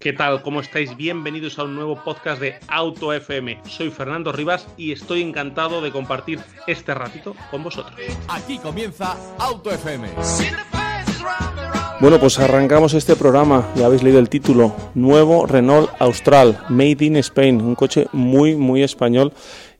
¿Qué tal? ¿Cómo estáis? Bienvenidos a un nuevo podcast de Auto FM. Soy Fernando Rivas y estoy encantado de compartir este ratito con vosotros. Aquí comienza Auto FM. Bueno, pues arrancamos este programa, ya habéis leído el título, Nuevo Renault Austral, Made in Spain, un coche muy, muy español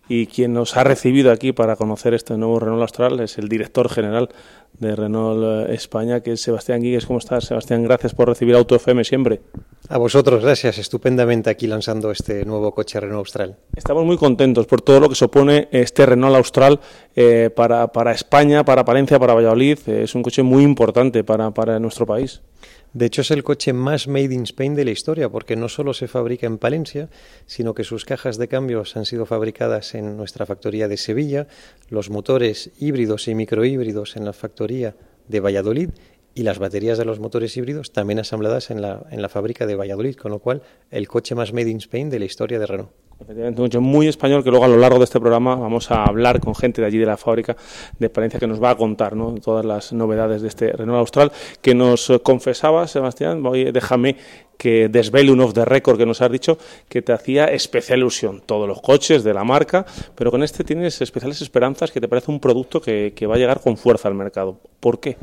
y quien nos ha recibido aquí para conocer este nuevo Renault Austral es el director general de Renault eh, España, que es Sebastián Guigues. ¿Cómo estás, Sebastián? Gracias por recibir Auto FM siempre. A vosotros, gracias. Estupendamente aquí lanzando este nuevo coche Renault Austral. Estamos muy contentos por todo lo que supone este Renault Austral eh, para, para, España, para Palencia, para Valladolid. es un coche muy importante para, para nuestro país. De hecho, es el coche más made in Spain de la historia, porque no solo se fabrica en Palencia, sino que sus cajas de cambios han sido fabricadas en nuestra factoría de Sevilla, los motores híbridos y microhíbridos en la factoría de Valladolid y las baterías de los motores híbridos también asambladas en la, en la fábrica de Valladolid, con lo cual el coche más made in Spain de la historia de Renault. Efectivamente, coche muy español que luego a lo largo de este programa vamos a hablar con gente de allí de la fábrica de Palencia que nos va a contar ¿no? todas las novedades de este Renault Austral que nos confesaba, Sebastián, voy, déjame que desvele un off the record que nos has dicho que te hacía especial ilusión todos los coches de la marca, pero con este tienes especiales esperanzas que te parece un producto que, va a llegar con fuerza al mercado. ¿Por qué?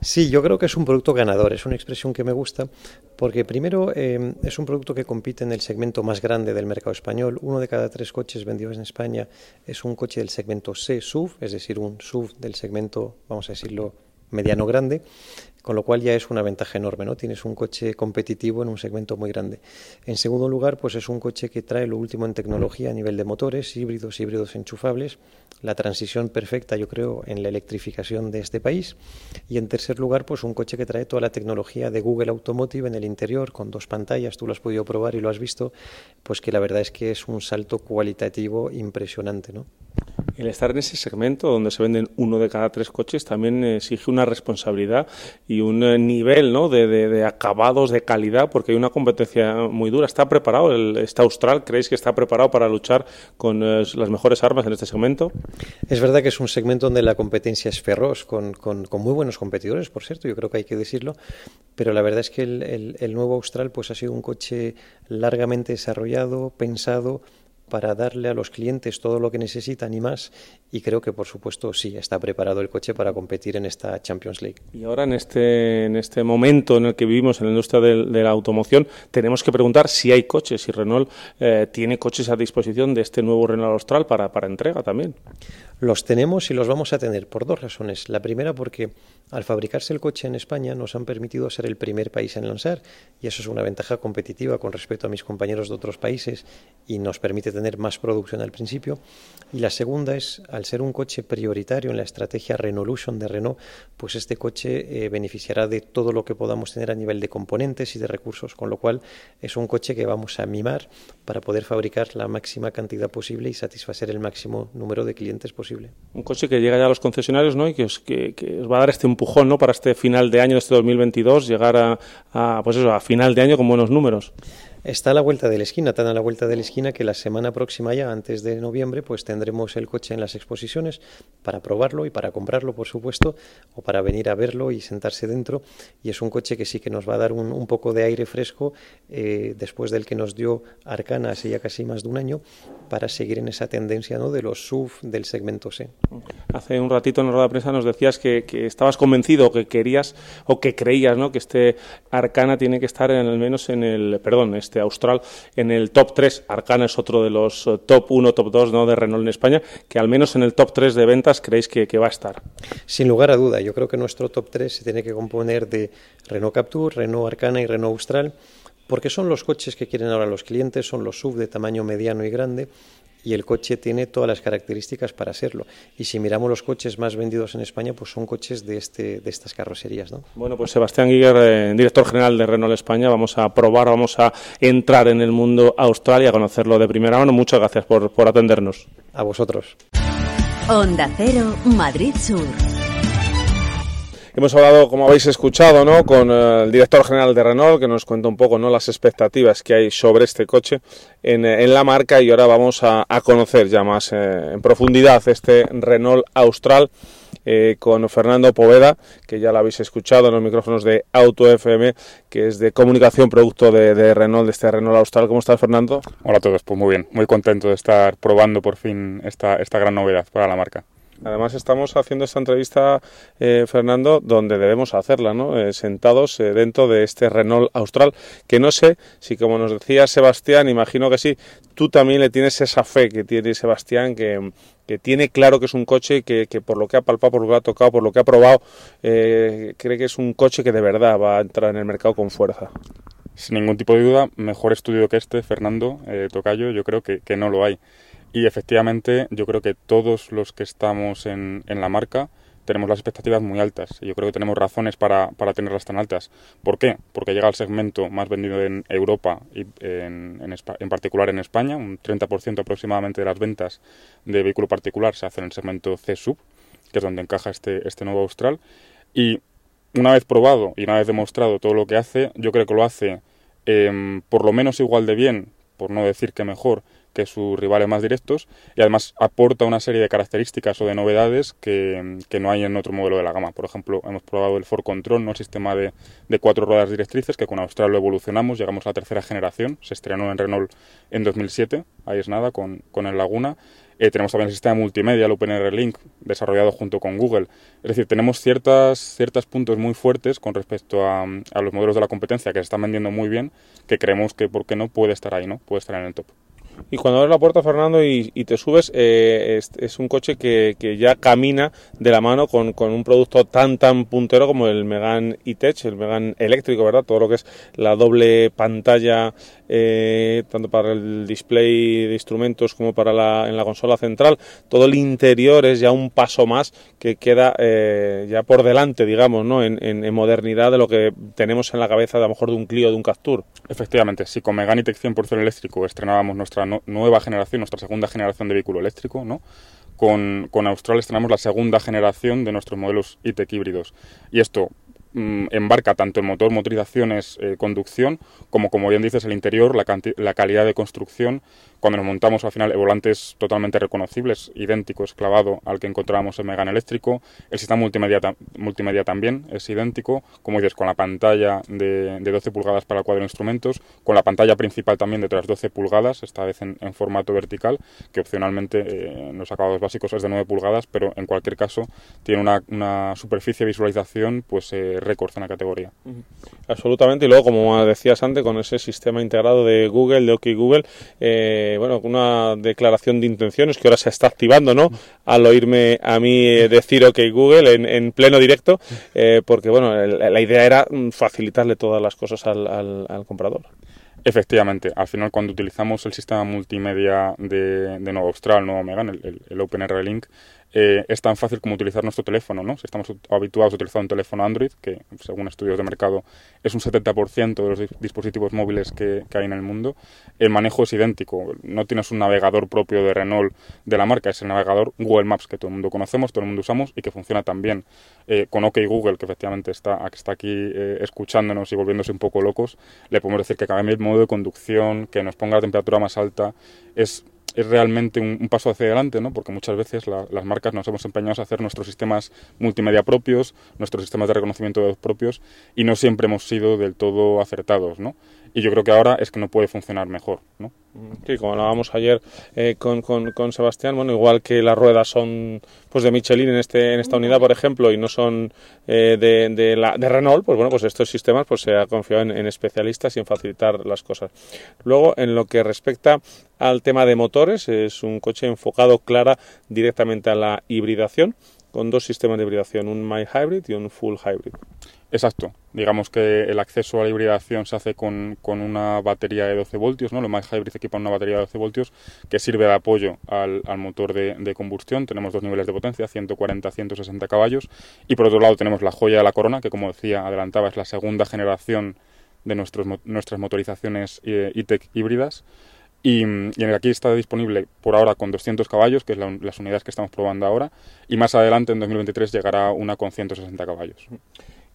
Sí, yo creo que es un producto ganador, es una expresión que me gusta, porque primero eh, es un producto que compite en el segmento más grande del mercado español. Uno de cada tres coches vendidos en España es un coche del segmento C SUV, es decir, un SUV del segmento, vamos a decirlo, mediano grande con lo cual ya es una ventaja enorme, ¿no? Tienes un coche competitivo en un segmento muy grande. En segundo lugar, pues es un coche que trae lo último en tecnología a nivel de motores, híbridos, híbridos enchufables, la transición perfecta, yo creo, en la electrificación de este país. Y en tercer lugar, pues un coche que trae toda la tecnología de Google Automotive en el interior, con dos pantallas, tú lo has podido probar y lo has visto, pues que la verdad es que es un salto cualitativo impresionante, ¿no? El estar en ese segmento donde se venden uno de cada tres coches también exige una responsabilidad y un eh, nivel ¿no? de, acabados, de calidad, porque hay una competencia muy dura. ¿Está preparado el, este Austral? ¿Creéis que está preparado para luchar con eh, las mejores armas en este segmento? Es verdad que es un segmento donde la competencia es feroz, con, con, muy buenos competidores, por cierto, yo creo que hay que decirlo, pero la verdad es que el, el nuevo Austral pues, ha sido un coche largamente desarrollado, pensado, para darle a los clientes todo lo que necesitan y más. Y creo que, por supuesto, sí, está preparado el coche para competir en esta Champions League. Y ahora, en este, en este momento en el que vivimos en la industria de, la automoción, tenemos que preguntar si hay coches, si Renault eh, tiene coches a disposición de este nuevo Renault Austral para, para entrega también. Los tenemos y los vamos a tener por dos razones. La primera porque al fabricarse el coche en España nos han permitido ser el primer país en lanzar y eso es una ventaja competitiva con respecto a mis compañeros de otros países y nos permite tener más producción al principio. Y la segunda es, al ser un coche prioritario en la estrategia Renaulution de Renault, pues este coche eh, beneficiará de todo lo que podamos tener a nivel de componentes y de recursos, con lo cual es un coche que vamos a mimar para poder fabricar la máxima cantidad posible y satisfacer el máximo número de clientes posible un coche que llega ya a los concesionarios ¿no? y que os, que, os va a dar este empujón ¿no? para este final de año, este 2022, llegar a, a, pues eso, a final de año con buenos números está a la vuelta de la esquina, tan a la vuelta de la esquina que la semana próxima ya, antes de noviembre, pues tendremos el coche en las exposiciones para probarlo y para comprarlo, por supuesto, o para venir a verlo y sentarse dentro. Y es un coche que sí que nos va a dar un, poco de aire fresco eh, después del que nos dio Arcana hace ya casi más de un año para seguir en esa tendencia ¿no? de los SUV del segmento C. Hace un ratito en la rueda de prensa nos decías que, estabas convencido, que querías o que creías ¿no? que este Arcana tiene que estar en, al menos en el, perdón, este Austral en el top 3. Arcana es otro de los eh, top 1, top 2 ¿no? de Renault en España, que al menos en el top 3 de ventas creéis que, va a estar. Sin lugar a duda, yo creo que nuestro top 3 se tiene que componer de Renault Captur, Renault Arcana y Renault Austral porque son los coches que quieren ahora los clientes, son los SUV de tamaño mediano y grande y el coche tiene todas las características para serlo. Y si miramos los coches más vendidos en España, pues son coches de, este, de estas carrocerías. ¿no? Bueno, pues Sebastián Guiguer, eh, director general de Renault España, vamos a probar, vamos a entrar en el mundo austral y a conocerlo de primera mano. Muchas gracias por, por atendernos. A vosotros. Onda Cero, Madrid Sur. Hemos hablado, como habéis escuchado, ¿no? con eh, el director general de Renault, que nos cuenta un poco ¿no? las expectativas que hay sobre este coche en, eh, la marca y ahora vamos a, conocer ya más eh, en profundidad este Renault Austral con Fernando Poveda, que ya lo habéis escuchado en los micrófonos de Auto FM, que es de comunicación, producto de, de Renault, de este Renault Austral. ¿Cómo estás, Fernando? Hola a todos, pues muy bien, muy contento de estar probando por fin esta, esta gran novedad para la marca. Además estamos haciendo esta entrevista, eh, Fernando, donde debemos hacerla, ¿no? Eh, sentados eh, dentro de este Renault Austral, que no sé si, como nos decía Sebastián, imagino que sí, tú también le tienes esa fe que tiene Sebastián, que, tiene claro que es un coche que, que, por lo que ha palpado, por lo que ha tocado, por lo que ha probado, cree que es un coche que de verdad va a entrar en el mercado con fuerza. Sin ningún tipo de duda, mejor estudio que este, Fernando Tocayo, yo creo que no lo hay. Y efectivamente yo creo que todos los que estamos en, en la marca tenemos las expectativas muy altas y yo creo que tenemos razones para, para, tenerlas tan altas. ¿Por qué? Porque llega al segmento más vendido en Europa y en, en, en particular en España. Un 30% aproximadamente de las ventas de vehículo particular se hacen en el segmento C-Sub, que es donde encaja este, este nuevo Austral. Y una vez probado y una vez demostrado todo lo que hace, yo creo que lo hace eh, por lo menos igual de bien, por no decir que mejor, que sus rivales más directos y además aporta una serie de características o de novedades que, que, no hay en otro modelo de la gama. Por ejemplo, hemos probado el Ford Control, ¿no? el sistema de, de cuatro ruedas directrices que con Austral lo evolucionamos, llegamos a la tercera generación, se estrenó en Renault en 2007, ahí es nada, con, con el Laguna. Eh, tenemos también el sistema multimedia, el OpenR Link, desarrollado junto con Google. Es decir, tenemos ciertas, ciertos puntos muy fuertes con respecto a, a los modelos de la competencia que se están vendiendo muy bien, que creemos que, ¿por qué no?, puede estar ahí, ¿no? Puede estar en el top. Y cuando abres la puerta, Fernando, y, te subes, eh, es, un coche que, que, ya camina de la mano con, con, un producto tan, tan puntero como el Megan E-Tech, el Megan eléctrico, ¿verdad? Todo lo que es la doble pantalla, eh, tanto para el display de instrumentos como para la, en la consola central. Todo el interior es ya un paso más que queda eh, ya por delante, digamos, ¿no? En, modernidad de lo que tenemos en la cabeza, de a lo mejor de un Clio, de un Captur. Efectivamente, si con Megan E-Tech 100% eléctrico estrenábamos nuestra nueva generación, nuestra segunda generación de vehículo eléctrico, ¿no? Con, con Austral estrenamos la segunda generación de nuestros modelos e-tech híbridos. Y esto embarca tanto el motor, motorizaciones, eh, conducción, como, como bien dices, el interior, la, la calidad de construcción, cuando nos montamos al final volantes totalmente reconocibles, idénticos, clavado al que encontrábamos en Megan eléctrico. El sistema multimedia, multimedia también es idéntico, como dices, con la pantalla de, de 12 pulgadas para el cuadro de instrumentos, con la pantalla principal también de otras 12 pulgadas, esta vez en, en formato vertical, que opcionalmente eh, en los acabados básicos es de 9 pulgadas, pero en cualquier caso tiene una, una superficie de visualización pues eh, récord en la categoría. Uh -huh. Absolutamente, y luego, como decías antes, con ese sistema integrado de Google, de OK Google, eh, bueno, una declaración de intenciones que ahora se está activando, ¿no? Al oírme a mí decir OK Google en, en pleno directo, eh, porque, bueno, el, la idea era facilitarle todas las cosas al, al, al, comprador. Efectivamente, al final cuando utilizamos el sistema multimedia de, de Nuevo Austral, Nuevo Megan, el, el, el OpenR Link, eh, es tan fácil como utilizar nuestro teléfono, ¿no? Si estamos habituados a utilizar un teléfono Android, que según estudios de mercado es un 70% de los dispositivos móviles que, hay en el mundo, el manejo es idéntico. No tienes un navegador propio de Renault de la marca, es el navegador Google Maps que todo el mundo conocemos, todo el mundo usamos y que funciona también eh, con OK Google, que efectivamente está, está aquí eh, escuchándonos y volviéndose un poco locos. Le podemos decir que cambie el modo de conducción, que nos ponga la temperatura más alta. Es es realmente un, paso hacia adelante, ¿no? porque muchas veces la, las marcas nos hemos empeñado a hacer nuestros sistemas multimedia propios, nuestros sistemas de reconocimiento de propios, y no siempre hemos sido del todo acertados. ¿no? Y yo creo que ahora es que no puede funcionar mejor. ¿no? Sí, como hablábamos ayer eh, con, con, con, Sebastián, bueno, igual que las ruedas son pues de Michelin en este en esta unidad, por ejemplo, y no son eh, de, de, la, de Renault, pues bueno, pues estos sistemas pues se ha confiado en, en, especialistas y en facilitar las cosas. Luego, en lo que respecta al tema de motores, es un coche enfocado clara directamente a la hibridación, con dos sistemas de hibridación, un My Hybrid y un Full Hybrid. Exacto. Digamos que el acceso a la hibridación se hace con, con una batería de 12 voltios, ¿no? Los más Hybrid equipan una batería de 12 voltios que sirve de apoyo al, al motor de, de, combustión. Tenemos dos niveles de potencia, 140-160 caballos. Y por otro lado tenemos la joya de la corona, que como decía, adelantaba, es la segunda generación de nuestros, nuestras motorizaciones e-tech híbridas. Y, y, aquí está disponible por ahora con 200 caballos, que es la, las unidades que estamos probando ahora, y más adelante en 2023 llegará una con 160 caballos.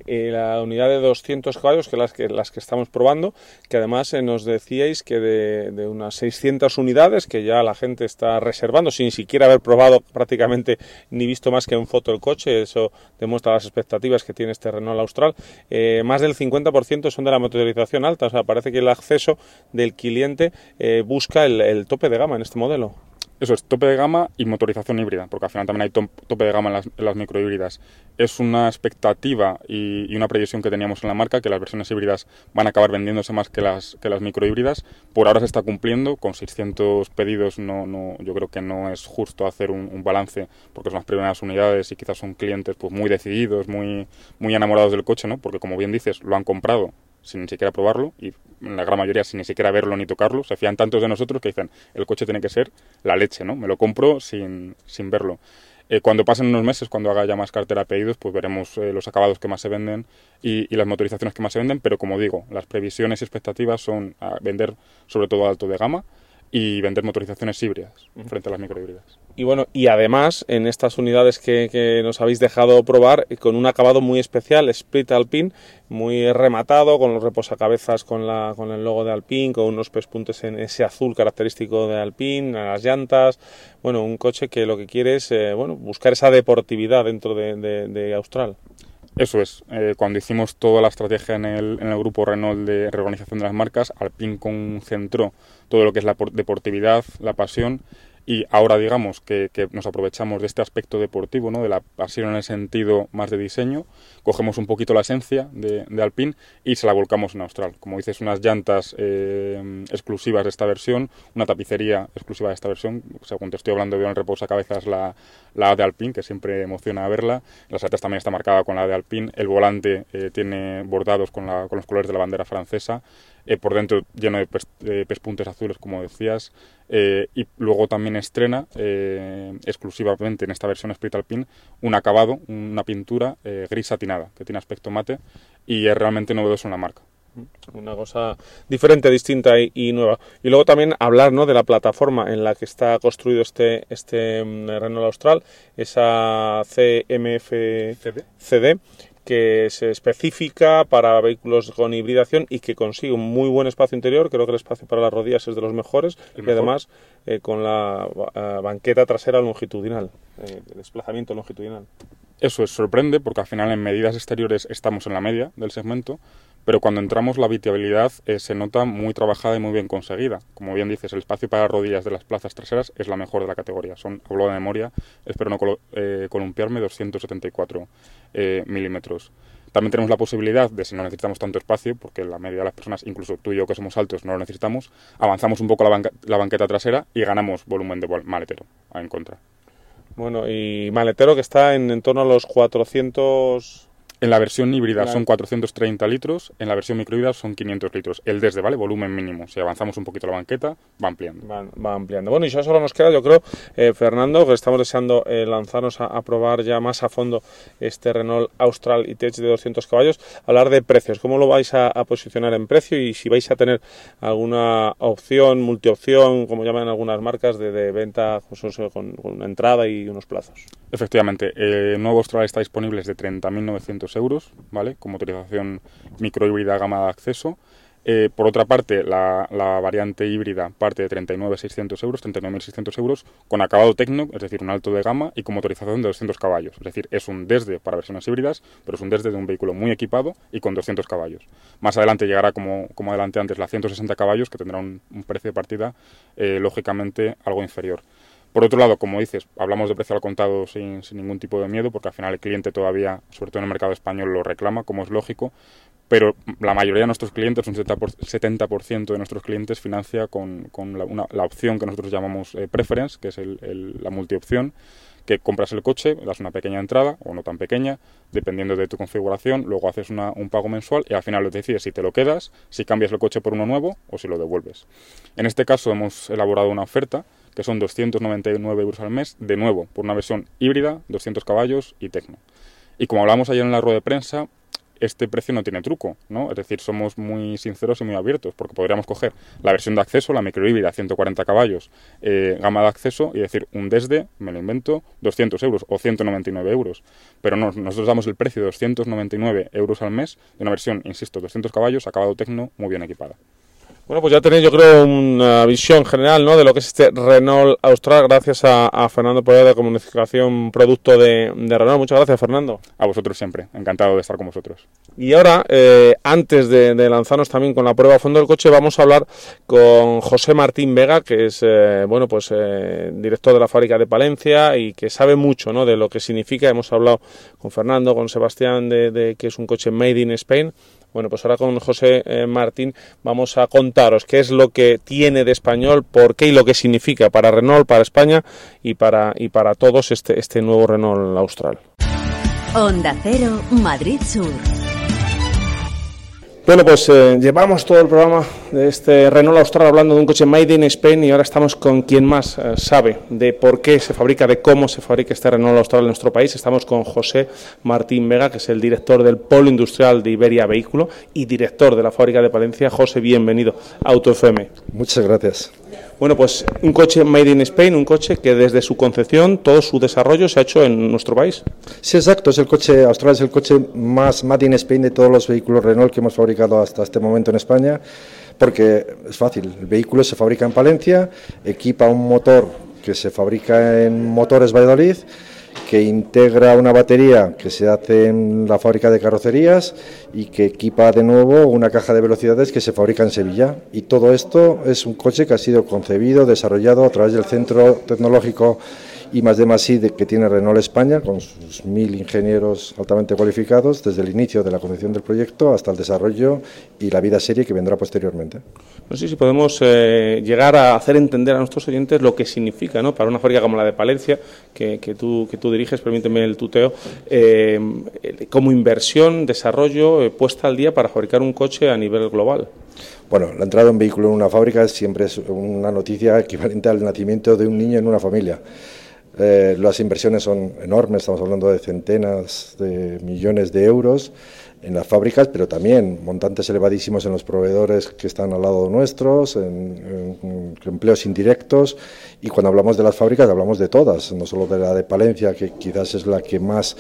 Eh, la unidad de 200 caballos, que las que, las que estamos probando, que además eh, nos decíais que de, unas 600 unidades que ya la gente está reservando, sin siquiera haber probado prácticamente ni visto más que en foto el coche, eso demuestra las expectativas que tiene este Renault Austral, eh, más del 50% son de la motorización alta, o sea, parece que el acceso del cliente eh, busca el, el tope de gama en este modelo. Eso es, tope de gama y motorización híbrida, porque al final también hay tope de gama en las, en las microhíbridas. Es una expectativa y, una previsión que teníamos en la marca que las versiones híbridas van a acabar vendiéndose más que las, que las microhíbridas. Por ahora se está cumpliendo, con 600 pedidos no, yo creo que no es justo hacer un, un balance, porque son las primeras unidades y quizás son clientes pues, muy decididos, muy, muy enamorados del coche, ¿no? porque como bien dices, lo han comprado sin ni siquiera probarlo y la gran mayoría sin ni siquiera verlo ni tocarlo. Se fían tantos de nosotros que dicen, el coche tiene que ser la leche, ¿no? Me lo compro sin, sin verlo. Eh, cuando pasen unos meses, cuando haga ya más cartera de pedidos, pues veremos eh, los acabados que más se venden y, las motorizaciones que más se venden, pero como digo, las previsiones y expectativas son vender sobre todo alto de gama y vender motorizaciones híbridas frente a las microhíbridas. Y bueno, y además en estas unidades que, que, nos habéis dejado probar, con un acabado muy especial, Split Alpine, muy rematado, con los reposacabezas con, la, con el logo de Alpine, con unos pespuntes en ese azul característico de Alpine, las llantas. Bueno, un coche que lo que quiere es eh, bueno, buscar esa deportividad dentro de, de, de Austral. Eso es, eh, cuando hicimos toda la estrategia en el, en el, grupo Renault de reorganización de las marcas, Alpine concentró todo lo que es la deportividad, la pasión y ahora digamos que, que, nos aprovechamos de este aspecto deportivo, ¿no? de la pasión en el sentido más de diseño, cogemos un poquito la esencia de, de Alpine y se la volcamos en Austral. Como dices, unas llantas eh, exclusivas de esta versión, una tapicería exclusiva de esta versión, según te estoy hablando veo en el cabezas la, la de Alpine, que siempre emociona verla, las atrás también está marcada con la de Alpine, el volante eh, tiene bordados con, la, con los colores de la bandera francesa, eh, por dentro lleno de, de pespuntes azules, como decías, eh, y luego también estrena eh, exclusivamente en esta versión Split Alpine un acabado, una pintura eh, gris satinada, que tiene aspecto mate y es realmente novedoso en la marca. Una cosa diferente, distinta y, y, nueva. Y luego también hablar ¿no? de la plataforma en la que está construido este, este Renault Austral, esa CMF CD, CD que es específica para vehículos con hibridación y que consigue un muy buen espacio interior. Creo que el espacio para las rodillas es de los mejores el y mejor. además eh, con la uh, banqueta trasera longitudinal, eh, desplazamiento longitudinal. Eso es, sorprende porque al final en medidas exteriores estamos en la media del segmento, pero cuando entramos la habitabilidad eh, se nota muy trabajada y muy bien conseguida. Como bien dices, el espacio para rodillas de las plazas traseras es la mejor de la categoría. Son, hablo de memoria, espero no col eh, columpiarme, 274 eh, milímetros. También tenemos la posibilidad de, si no necesitamos tanto espacio, porque la media de las personas, incluso tú y yo que somos altos, no lo necesitamos, avanzamos un poco la, banqueta trasera y ganamos volumen de maletero en contra. Bueno, y maletero que está en torno a los 400 en la versión híbrida claro. son 430 litros, en la versión microhíbrida son 500 litros. El desde, ¿vale? Volumen mínimo. Si avanzamos un poquito la banqueta, va ampliando. Va, va ampliando. Bueno, y ya solo nos queda, yo creo, eh, Fernando, que estamos deseando eh, lanzarnos a, a, probar ya más a fondo este Renault Austral e-Tech de 200 caballos, hablar de precios. ¿Cómo lo vais a, a, posicionar en precio y si vais a tener alguna opción, multiopción, como llaman algunas marcas, de, de venta pues, con, con, una entrada y unos plazos? Efectivamente. El nuevo Austral está disponible desde 30.900 euros, ¿vale? Con motorización microhíbrida gama de acceso. Eh, por otra parte, la, variante híbrida parte de 39.600 euros, 39.600 euros, con acabado tecno, es decir, un alto de gama, y con motorización de 200 caballos. Es decir, es un desde para versiones híbridas, pero es un desde de un vehículo muy equipado y con 200 caballos. Más adelante llegará, como, como adelante antes, la 160 caballos, que tendrá un, un precio de partida, eh, lógicamente, algo inferior. Por otro lado, como dices, hablamos de precio al contado sin, sin, ningún tipo de miedo, porque al final el cliente todavía, sobre todo en el mercado español, lo reclama, como es lógico, pero la mayoría de nuestros clientes, un 70% de nuestros clientes, financia con, la, opción que nosotros llamamos eh, preference, que es el, el, la multiopción, que compras el coche, das una pequeña entrada o no tan pequeña, dependiendo de tu configuración, luego haces una, un pago mensual y al final decides si te lo quedas, si cambias el coche por uno nuevo o si lo devuelves. En este caso hemos elaborado una oferta que son 299 euros al mes, de nuevo, por una versión híbrida, 200 caballos y tecno. Y como hablamos ayer en la rueda de prensa, este precio no tiene truco, ¿no? Es decir, somos muy sinceros y muy abiertos, porque podríamos coger la versión de acceso, la microhíbrida, 140 caballos, eh, gama de acceso, y decir, un desde, me lo invento, 200 euros o 199 euros. Pero no, nosotros damos el precio de 299 euros al mes de una versión, insisto, 200 caballos, acabado tecno, muy bien equipada. Bueno, pues ya tenéis, yo creo, una visión general ¿no? de lo que es este Renault Austral, gracias a, Fernando Poder de Comunicación Producto de, Renault. Muchas gracias, Fernando. A vosotros siempre, encantado de estar con vosotros. Y ahora, eh, antes de, lanzarnos también con la prueba a fondo del coche, vamos a hablar con José Martín Vega, que es eh, bueno, pues eh, director de la fábrica de Palencia y que sabe mucho ¿no? de lo que significa. Hemos hablado con Fernando, con Sebastián, de, de que es un coche made in Spain bueno, pues ahora con José eh, Martín vamos a contaros qué es lo que tiene de español, por qué y lo que significa para Renault, para España y para, y para todos este, este nuevo Renault Austral. Onda Cero, Madrid Sur. Bueno, pues eh, llevamos todo el programa de este Renault Austral hablando de un coche made in Spain y ahora estamos con quien más eh, sabe de por qué se fabrica, de cómo se fabrica este Renault Austral en nuestro país. Estamos con José Martín Vega, que es el director del Polo Industrial de Iberia Vehículo y director de la fábrica de Palencia. José, bienvenido a Auto FM. Muchas gracias. Bueno, pues un coche made in Spain, un coche que desde su concepción, todo su desarrollo se ha hecho en nuestro país. Sí, exacto, es el coche austral, es el coche más made in Spain de todos los vehículos Renault que hemos fabricado hasta este momento en España, porque es fácil, el vehículo se fabrica en Palencia, equipa un motor que se fabrica en Motores Valladolid, que integra una batería que se hace en la fábrica de carrocerías y que equipa de nuevo una caja de velocidades que se fabrica en Sevilla. Y todo esto es un coche que ha sido concebido, desarrollado a través del Centro Tecnológico y más de más de que tiene Renault España, con sus mil ingenieros altamente cualificados, desde el inicio de la concepción del proyecto hasta el desarrollo y la vida serie que vendrá posteriormente. No sé si podemos eh, llegar a hacer entender a nuestros oyentes lo que significa ¿no? para una fábrica como la de Palencia, que, que, tú, que tú diriges, permíteme el tuteo, eh, como inversión, desarrollo, eh, puesta al día para fabricar un coche a nivel global. Bueno, la entrada de un vehículo en una fábrica siempre es una noticia equivalente al nacimiento de un niño en una familia. Eh, las inversiones son enormes, estamos hablando de centenas de millones de euros en las fábricas, pero también montantes elevadísimos en los proveedores que están al lado nuestros, en, empleos indirectos. Y cuando hablamos de las fábricas, hablamos de todas, no solo de la de Palencia, que quizás es la que más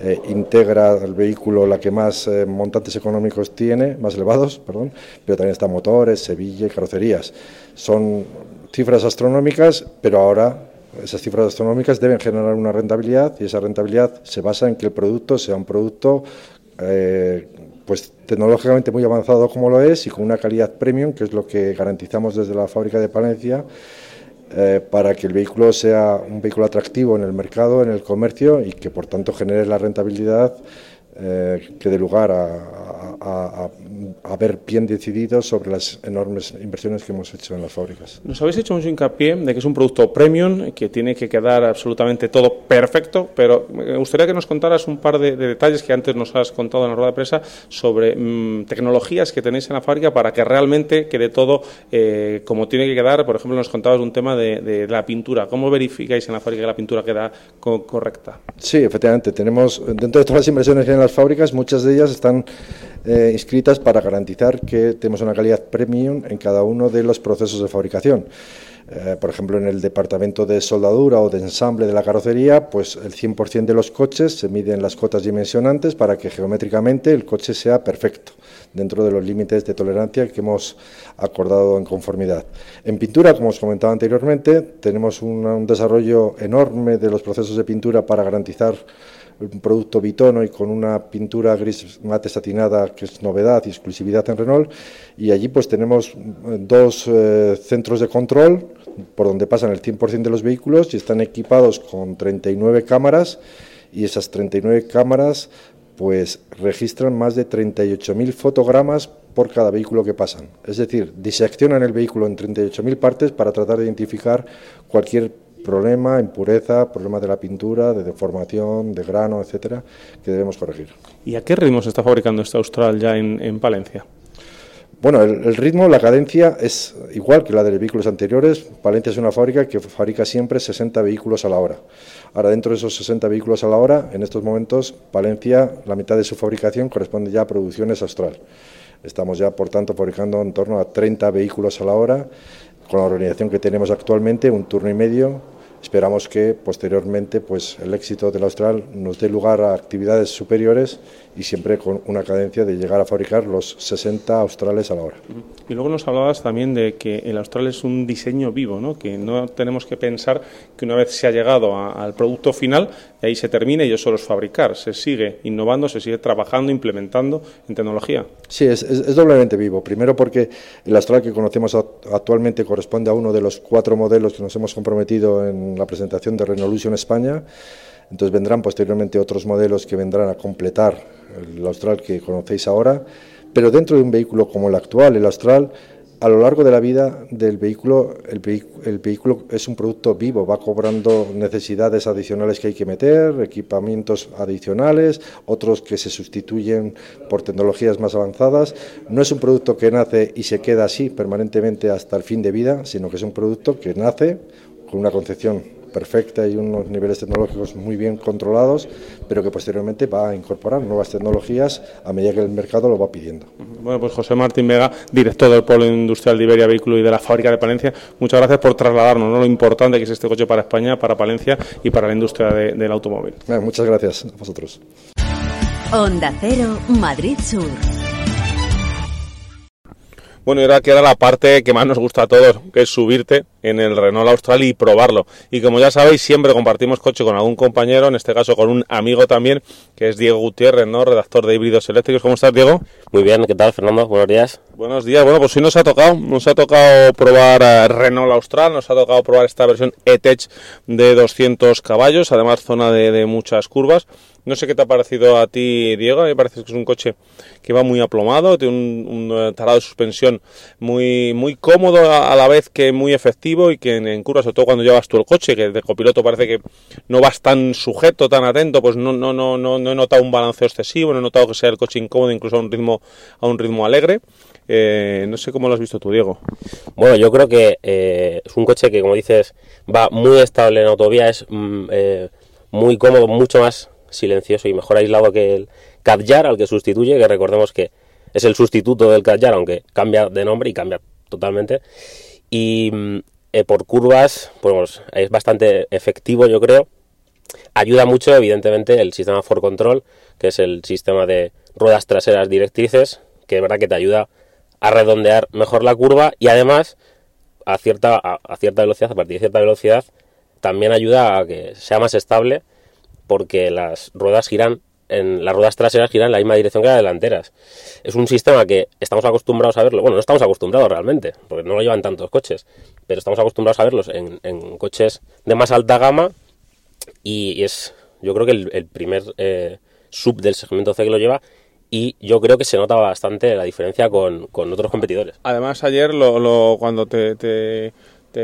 eh, integra el vehículo, la que más eh, montantes económicos tiene, más elevados, perdón, pero también está motores, Sevilla y carrocerías. Son cifras astronómicas, pero ahora esas cifras astronómicas deben generar una rentabilidad y esa rentabilidad se basa en que el producto sea un producto eh, pues tecnológicamente muy avanzado como lo es y con una calidad premium, que es lo que garantizamos desde la fábrica de Palencia, eh, para que el vehículo sea un vehículo atractivo en el mercado, en el comercio y que por tanto genere la rentabilidad eh, que dé lugar a, haber bien decidido sobre las enormes inversiones que hemos hecho en las fábricas. Nos habéis hecho mucho hincapié de que es un producto premium, que tiene que quedar absolutamente todo perfecto, pero me gustaría que nos contaras un par de, detalles que antes nos has contado en la rueda de prensa sobre mm, tecnologías que tenéis en la fábrica para que realmente quede todo eh, como tiene que quedar. Por ejemplo, nos contabas un tema de, la pintura. ¿Cómo verificáis en la fábrica que la pintura queda correcta? Sí, efectivamente. Tenemos, dentro de todas las inversiones que las fábricas, muchas de ellas están eh, inscritas para garantizar que tenemos una calidad premium en cada uno de los procesos de fabricación. Eh, por ejemplo, en el departamento de soldadura o de ensamble de la carrocería, pues el 100% de los coches se miden las cotas dimensionantes para que geométricamente el coche sea perfecto, dentro de los límites de tolerancia que hemos acordado en conformidad. En pintura, como os comentaba anteriormente, tenemos un desarrollo enorme de los procesos de pintura para garantizar un producto bitono y con una pintura gris mate satinada que es novedad y exclusividad en Renault. Y allí pues tenemos eh, dos eh, centros de control por donde pasan el 100% de los vehículos y están equipados con 39 cámaras y esas 39 cámaras pues registran más de 38.000 fotogramas por cada vehículo que pasan. Es decir, diseccionan el vehículo en 38.000 partes para tratar de identificar cualquier problema, impureza, problema de la pintura, de deformación, de grano, etcétera, que debemos corregir. ¿Y a qué ritmo se está fabricando este Austral ya en, Palencia? Bueno, el, ritmo, la cadencia es igual que la de los vehículos anteriores, Palencia es una fábrica que fabrica siempre 60 vehículos a la hora. Ahora, dentro de esos 60 vehículos a la hora, en estos momentos, Palencia, la mitad de su fabricación corresponde ya a producciones austral. Estamos ya, por tanto, fabricando en torno a 30 vehículos a la hora, con la organización que tenemos actualmente, un turno y medio. Esperamos que posteriormente pues, el éxito del Austral nos dé lugar a actividades superiores y siempre con una cadencia de llegar a fabricar los 60 australes a la hora. Y luego nos hablabas también de que el austral es un diseño vivo, ¿no? que no tenemos que pensar que una vez se ha llegado al producto final, ahí se termina y eso solo es fabricar, se sigue innovando, se sigue trabajando, implementando en tecnología. Sí, es, es doblemente vivo. Primero porque el austral que conocemos actualmente corresponde a uno de los cuatro modelos que nos hemos comprometido en la presentación de Renolution España. Entonces vendrán posteriormente otros modelos que vendrán a completar el Austral que conocéis ahora, pero dentro de un vehículo como el actual, el Austral, a lo largo de la vida del vehículo, el, vehículo es un producto vivo, va cobrando necesidades adicionales que hay que meter, equipamientos adicionales, otros que se sustituyen por tecnologías más avanzadas. No es un producto que nace y se queda así permanentemente hasta el fin de vida, sino que es un producto que nace con una concepción perfecta y unos niveles tecnológicos muy bien controlados, pero que posteriormente va a incorporar nuevas tecnologías a medida que el mercado lo va pidiendo. Bueno, pues José Martín Vega, director del Polo Industrial de Iberia Vehículo y de la Fábrica de Palencia, muchas gracias por trasladarnos lo importante que es este coche para España, para Palencia y para la industria del automóvil. muchas gracias a vosotros. Onda Cero, Madrid Sur. Bueno, y ahora queda la parte que más nos gusta a todos, que es subirte en el Renault Austral y probarlo. Y como ya sabéis, siempre compartimos coche con algún compañero, en este caso con un amigo también, que es Diego Gutiérrez, ¿no? Redactor de híbridos eléctricos. ¿Cómo estás, Diego? Muy bien, ¿qué tal, Fernando? Buenos días. Buenos días. Bueno, pues sí nos ha tocado, nos ha tocado probar eh, Renault Austral, nos ha tocado probar esta versión E-Tech de 200 caballos, además zona de, de muchas curvas. No sé qué te ha parecido a ti, Diego. me parece que es un coche que va muy aplomado, tiene un, un tarado de suspensión muy, muy cómodo a, la vez que muy efectivo y que en, curvas, sobre todo cuando llevas tú el coche, que de copiloto parece que no vas tan sujeto, tan atento, pues no, no, no, no, he notado un balanceo excesivo, no he notado que sea el coche incómodo, incluso a un ritmo, a un ritmo alegre. Eh, no sé cómo lo has visto tú, Diego. Bueno, yo creo que eh, es un coche que, como dices, va muy estable en autovía, es mm, eh, muy cómodo, mucho más silencioso y mejor aislado que el Kadjar al que sustituye, que recordemos que es el sustituto del Kadjar, aunque cambia de nombre y cambia totalmente. Y mm, eh, por curvas, pues es bastante efectivo, yo creo. Ayuda mucho, evidentemente, el sistema for control, que es el sistema de ruedas traseras directrices, que es verdad que te ayuda a redondear mejor la curva y además a cierta, a cierta velocidad, a partir de cierta velocidad, también ayuda a que sea más estable porque las ruedas giran en las ruedas traseras giran en la misma dirección que las delanteras. Es un sistema que estamos acostumbrados a verlo, bueno, no estamos acostumbrados realmente, porque no lo llevan tantos coches, pero estamos acostumbrados a verlos en, coches de más alta gama y es, yo creo que el, primer eh, sub del segmento C que lo lleva y yo creo que se nota bastante la diferencia con, otros competidores. Además, ayer lo, cuando te te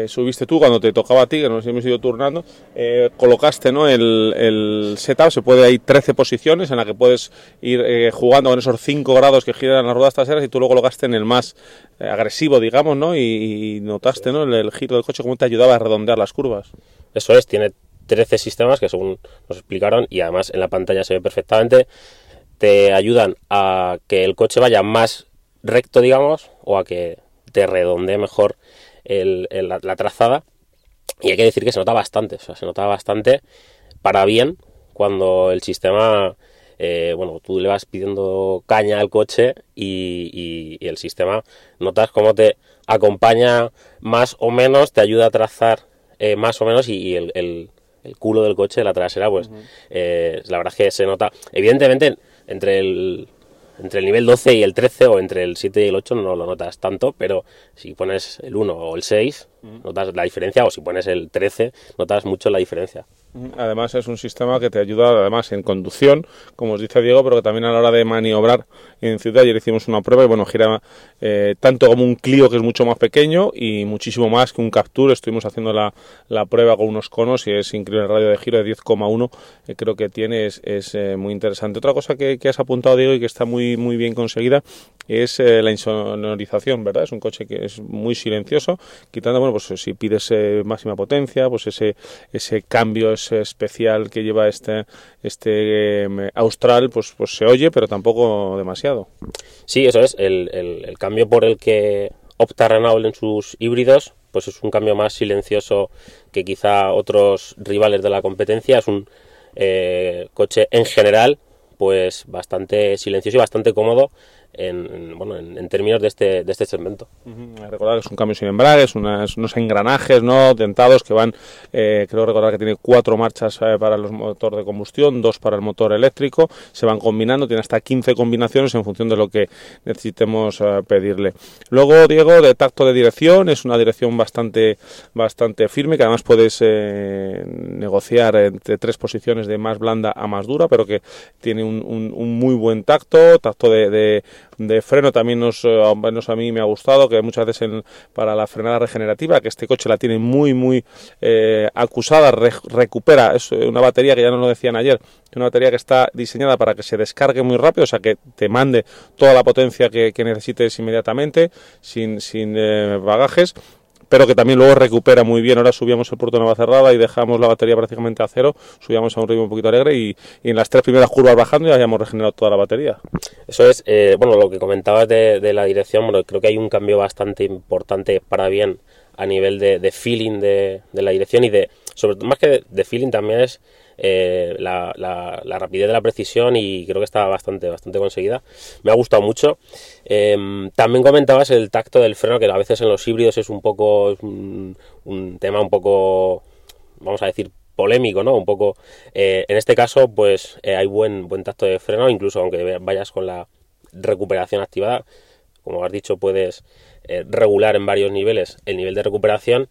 subiste tú cuando te tocaba a ti, que nos hemos ido turnando, eh, colocaste ¿no? el, el, setup, se puede, hay 13 posiciones en las que puedes ir eh, jugando con esos 5 grados que giran las ruedas traseras y tú lo colocaste en el más eh, agresivo, digamos, ¿no? Y, notaste ¿no? El, giro del coche, cómo te ayudaba a redondear las curvas. Eso es, tiene 13 sistemas que según nos explicaron y además en la pantalla se ve perfectamente, te ayudan a que el coche vaya más recto, digamos, o a que te redondee mejor la, trazada. Y hay que decir que se nota bastante, o sea, se nota bastante para bien cuando el sistema, eh, bueno, tú le vas pidiendo caña al coche y, el sistema notas cómo te acompaña más o menos, te ayuda a trazar eh, más o menos y, el, el, culo del coche, la trasera, pues eh, la verdad es que se nota, evidentemente entre el entre el nivel 12 y el 13 o entre el 7 y el 8 no lo notas tanto, pero si pones el 1 o el 6 notas la diferencia o si pones el 13 notas mucho la diferencia. Además es un sistema que te ayuda además en conducción, como os dice Diego, pero que también a la hora de maniobrar en ciudad. Ayer hicimos una prueba y bueno, gira eh, tanto como un Clio que es mucho más pequeño y muchísimo más que un Capture. Estuvimos haciendo la, la prueba con unos conos y es increíble el radio de giro de 10,1 eh, creo que tiene, es, es eh, muy interesante. Otra cosa que, que, has apuntado Diego y que está muy, muy bien conseguida es la insonorización, ¿verdad? Es un coche que es muy silencioso, quitando, bueno, pues si pides máxima potencia, pues ese, ese cambio ese especial que lleva este, este em, Austral, pues, pues se oye, pero tampoco demasiado. Sí, eso es, el, el, cambio por el que opta Renault en sus híbridos, pues es un cambio más silencioso que quizá otros rivales de la competencia, es un eh, coche en general pues bastante silencioso y bastante cómodo en, bueno, en, términos de este, de este segmento. Recordar que es un cambio sin embragues, unas, unos engranajes no dentados que van, eh, creo recordar que tiene cuatro marchas eh, para los motores de combustión, dos para el motor eléctrico, se van combinando, tiene hasta 15 combinaciones en función de lo que necesitemos eh, pedirle. Luego, Diego, de tacto de dirección, es una dirección bastante, bastante firme, que además puedes negociar entre tres posiciones de más blanda a más dura, pero que tiene un, un, muy buen tacto, tacto de de freno también nos, eh, menos a mí me ha gustado, que muchas veces para la frenada regenerativa, que este coche la tiene muy, muy eh, acusada, recupera, es una batería que ya nos lo decían ayer, una batería que está diseñada para que se descargue muy rápido, o sea, que te mande toda la potencia que, necesites inmediatamente, sin, sin eh, bagajes pero que también luego recupera muy bien. Ahora subíamos el puerto cerrada y dejamos la batería prácticamente a cero, subíamos a un ritmo un poquito alegre y, en las tres primeras curvas bajando ya habíamos regenerado toda la batería. Eso es, eh, bueno, lo que comentabas de, la dirección, bueno, creo que hay un cambio bastante importante para bien a nivel de, feeling de, la dirección y de, sobre todo más que de feeling también es eh, la, rapidez de la precisión y creo que está bastante, bastante conseguida. Me ha gustado mucho. Em, también comentabas el tacto del freno, que a veces en los híbridos es un poco un, tema un poco, vamos a decir, polémico, ¿no? Un poco. Eh, en este caso, pues eh, hay buen, buen tacto de freno, incluso aunque vayas con la recuperación activada. Como has dicho, puedes regular en varios niveles el nivel de recuperación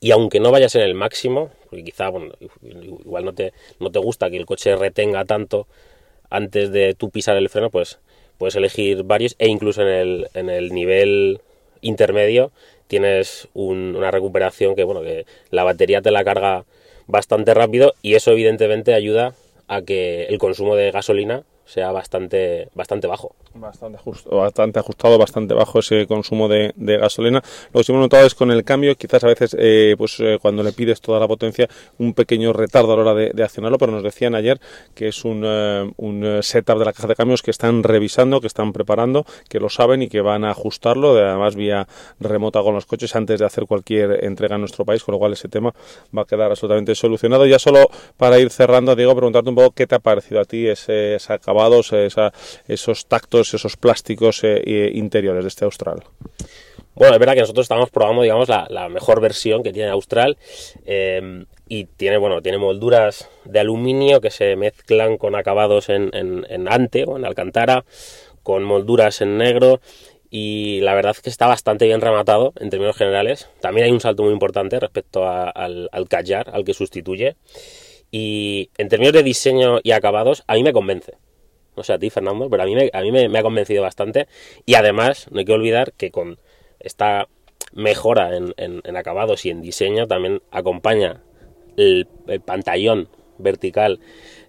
y aunque no vayas en el máximo, porque quizá bueno, igual no te, no te gusta que el coche retenga tanto antes de tú pisar el freno, pues puedes elegir varios e incluso en el, en el nivel intermedio tienes una recuperación que bueno que la batería te la carga bastante rápido y eso evidentemente ayuda a que el consumo de gasolina sea bastante, bastante bajo. Bastante, justo, bastante ajustado, bastante bajo ese consumo de, gasolina. Lo que sí hemos notado es con el cambio, quizás a veces, eh, pues eh, cuando le pides toda la potencia, un pequeño retardo a la hora de, accionarlo, pero nos decían ayer que es un, eh, un, setup de la caja de cambios que están revisando, que están preparando, que lo saben y que van a ajustarlo, además vía remota con los coches antes de hacer cualquier entrega en nuestro país, con lo cual ese tema va a quedar absolutamente solucionado. Ya solo para ir cerrando, Diego, preguntarte un poco qué te ha parecido a ti ese, esa esos tactos, esos plásticos eh, interiores de este Austral. Bueno, es verdad que nosotros estamos probando, digamos, la, mejor versión que tiene Austral eh, y tiene, bueno, tiene molduras de aluminio que se mezclan con acabados en, ante o en alcantara, con molduras en negro y la verdad es que está bastante bien rematado en términos generales. También hay un salto muy importante respecto al, al al que sustituye. Y en términos de diseño y acabados, a mí me convence no sé a ti, Fernando, pero a mí, me, a me, ha convencido bastante. Y además, no hay que olvidar que con esta mejora en, acabados y en diseño también acompaña el, pantallón vertical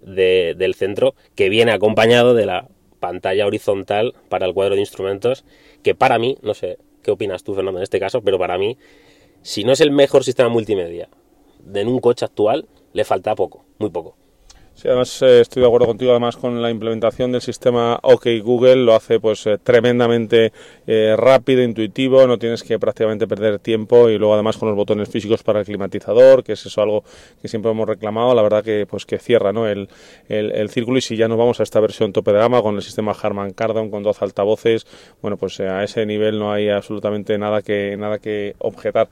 del centro que viene acompañado de la pantalla horizontal para el cuadro de instrumentos que para mí, no sé qué opinas tú Fernando en este caso, pero para mí, si no es el mejor sistema multimedia de en un coche actual, le falta poco, muy poco. Sí, además eh, estoy de acuerdo contigo además con la implementación del sistema OK Google, lo hace pues eh, tremendamente eh, rápido, intuitivo, no tienes que prácticamente perder tiempo y luego además con los botones físicos para el climatizador, que es eso algo que siempre hemos reclamado, la verdad que pues que cierra ¿no? el, el, círculo y si ya nos vamos a esta versión tope de gama con el sistema Harman Kardon con dos altavoces, bueno pues a ese nivel no hay absolutamente nada que nada que objetar.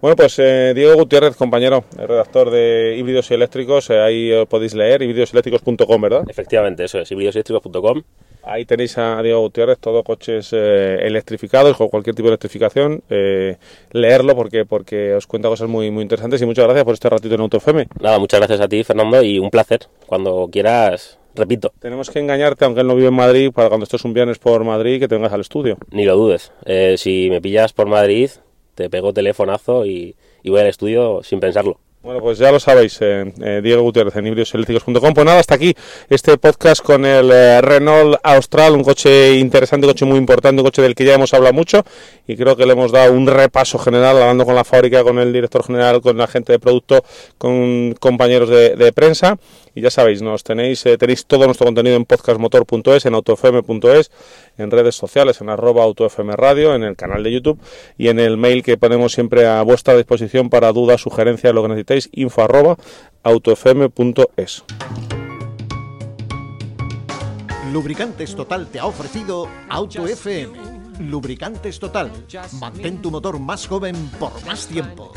Bueno pues Diego Gutiérrez, compañero, redactor de híbridos y eléctricos, ahí podéis leer híbridoseléctricos.com, ¿verdad? Efectivamente, eso es, híbridoseléctricos.com. Ahí tenéis a Diego Gutiérrez, todo coches eh, electrificados, con cualquier tipo de electrificación. Eh, leerlo porque, porque os cuenta cosas muy, muy interesantes y muchas gracias por este ratito en AutoFM. Nada, muchas gracias a ti, Fernando, y un placer. Cuando quieras, repito. Tenemos que engañarte, aunque él no vive en Madrid, para cuando estés un viernes por Madrid, que te vengas al estudio. Ni lo dudes. Eh, si me pillas por Madrid, te pego telefonazo y, voy al estudio sin pensarlo. Bueno, pues ya lo sabéis, eh, eh, Diego Gutiérrez en híbridoseléctricos.com. Pues nada, hasta aquí este podcast con el eh, Renault Austral, un coche interesante, un coche muy importante, un coche del que ya hemos hablado mucho y creo que le hemos dado un repaso general, hablando con la fábrica, con el director general, con la gente de producto, con compañeros de prensa. Y ya sabéis, nos tenéis, eh, tenéis todo nuestro contenido en podcastmotor.es, en autofm.es, en redes sociales, en arroba autofm radio, en el canal de YouTube y en el mail que ponemos siempre a vuestra disposición para dudas, sugerencias, lo que necesitéis, info arroba autofm.es. Lubricantes Total te ha ofrecido Auto FM. Lubricantes Total. Mantén tu motor más joven por más tiempo.